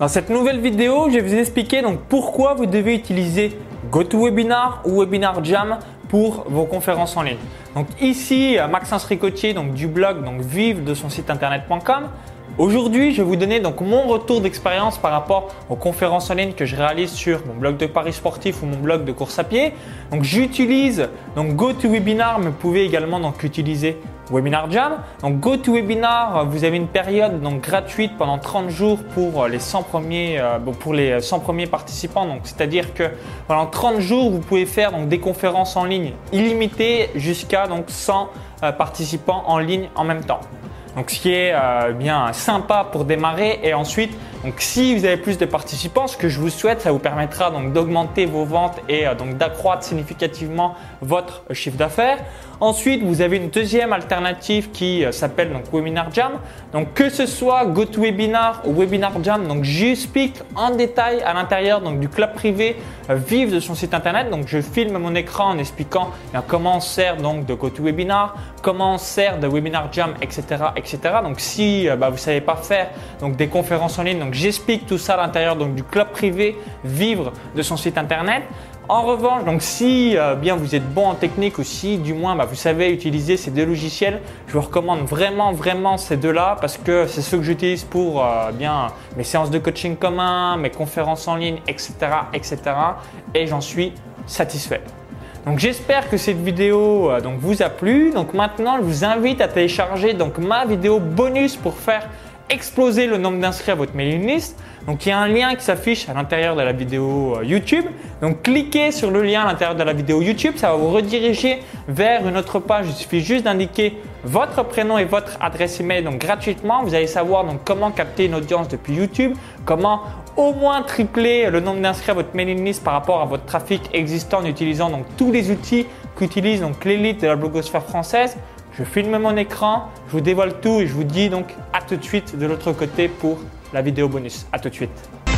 Dans cette nouvelle vidéo, je vais vous expliquer donc pourquoi vous devez utiliser GoToWebinar ou Webinar Jam pour vos conférences en ligne. Donc ici, Maxence Ricotier donc du blog donc vive de son site internet.com. Aujourd'hui, je vais vous donner donc mon retour d'expérience par rapport aux conférences en ligne que je réalise sur mon blog de paris sportif ou mon blog de course à pied. Donc j'utilise donc GoToWebinar, mais vous pouvez également donc utiliser Webinar Jam. Donc GoToWebinar, vous avez une période donc gratuite pendant 30 jours pour les 100 premiers euh, pour les 100 premiers participants. Donc c'est-à-dire que pendant 30 jours, vous pouvez faire donc des conférences en ligne illimitées jusqu'à donc 100 euh, participants en ligne en même temps. Donc ce qui est euh, bien sympa pour démarrer et ensuite donc si vous avez plus de participants, ce que je vous souhaite, ça vous permettra donc d'augmenter vos ventes et euh, donc d'accroître significativement votre chiffre d'affaires. Ensuite, vous avez une deuxième alternative qui euh, s'appelle donc Webinar Jam. Donc que ce soit GoToWebinar ou Webinar Jam, donc j'explique en détail à l'intérieur donc du club privé vive de son site internet. Donc je filme mon écran en expliquant comment on sert donc de GoToWebinar, comment on sert de Webinar Jam, etc. Donc si bah, vous savez pas faire donc des conférences en ligne, j'explique tout ça à l'intérieur donc du club privé Vivre de son site internet. En revanche, donc si euh, bien vous êtes bon en technique ou si du moins bah, vous savez utiliser ces deux logiciels, je vous recommande vraiment vraiment ces deux-là parce que c'est ceux que j'utilise pour euh, bien mes séances de coaching commun, mes conférences en ligne, etc., etc. Et j'en suis satisfait. Donc j'espère que cette vidéo euh, donc vous a plu. Donc maintenant, je vous invite à télécharger donc ma vidéo bonus pour faire exploser le nombre d'inscrits à votre mailing list. Donc il y a un lien qui s'affiche à l'intérieur de la vidéo euh, YouTube. Donc cliquez sur le lien à l'intérieur de la vidéo YouTube, ça va vous rediriger vers une autre page. Il suffit juste d'indiquer votre prénom et votre adresse email donc gratuitement. Vous allez savoir comment capter une audience depuis YouTube, comment au moins tripler le nombre d'inscrits à votre mailing list par rapport à votre trafic existant en utilisant donc tous les outils qu'utilise donc l'élite de la blogosphère française. Je filme mon écran, je vous dévoile tout et je vous dis donc à tout de suite de l'autre côté pour la vidéo bonus. À tout de suite.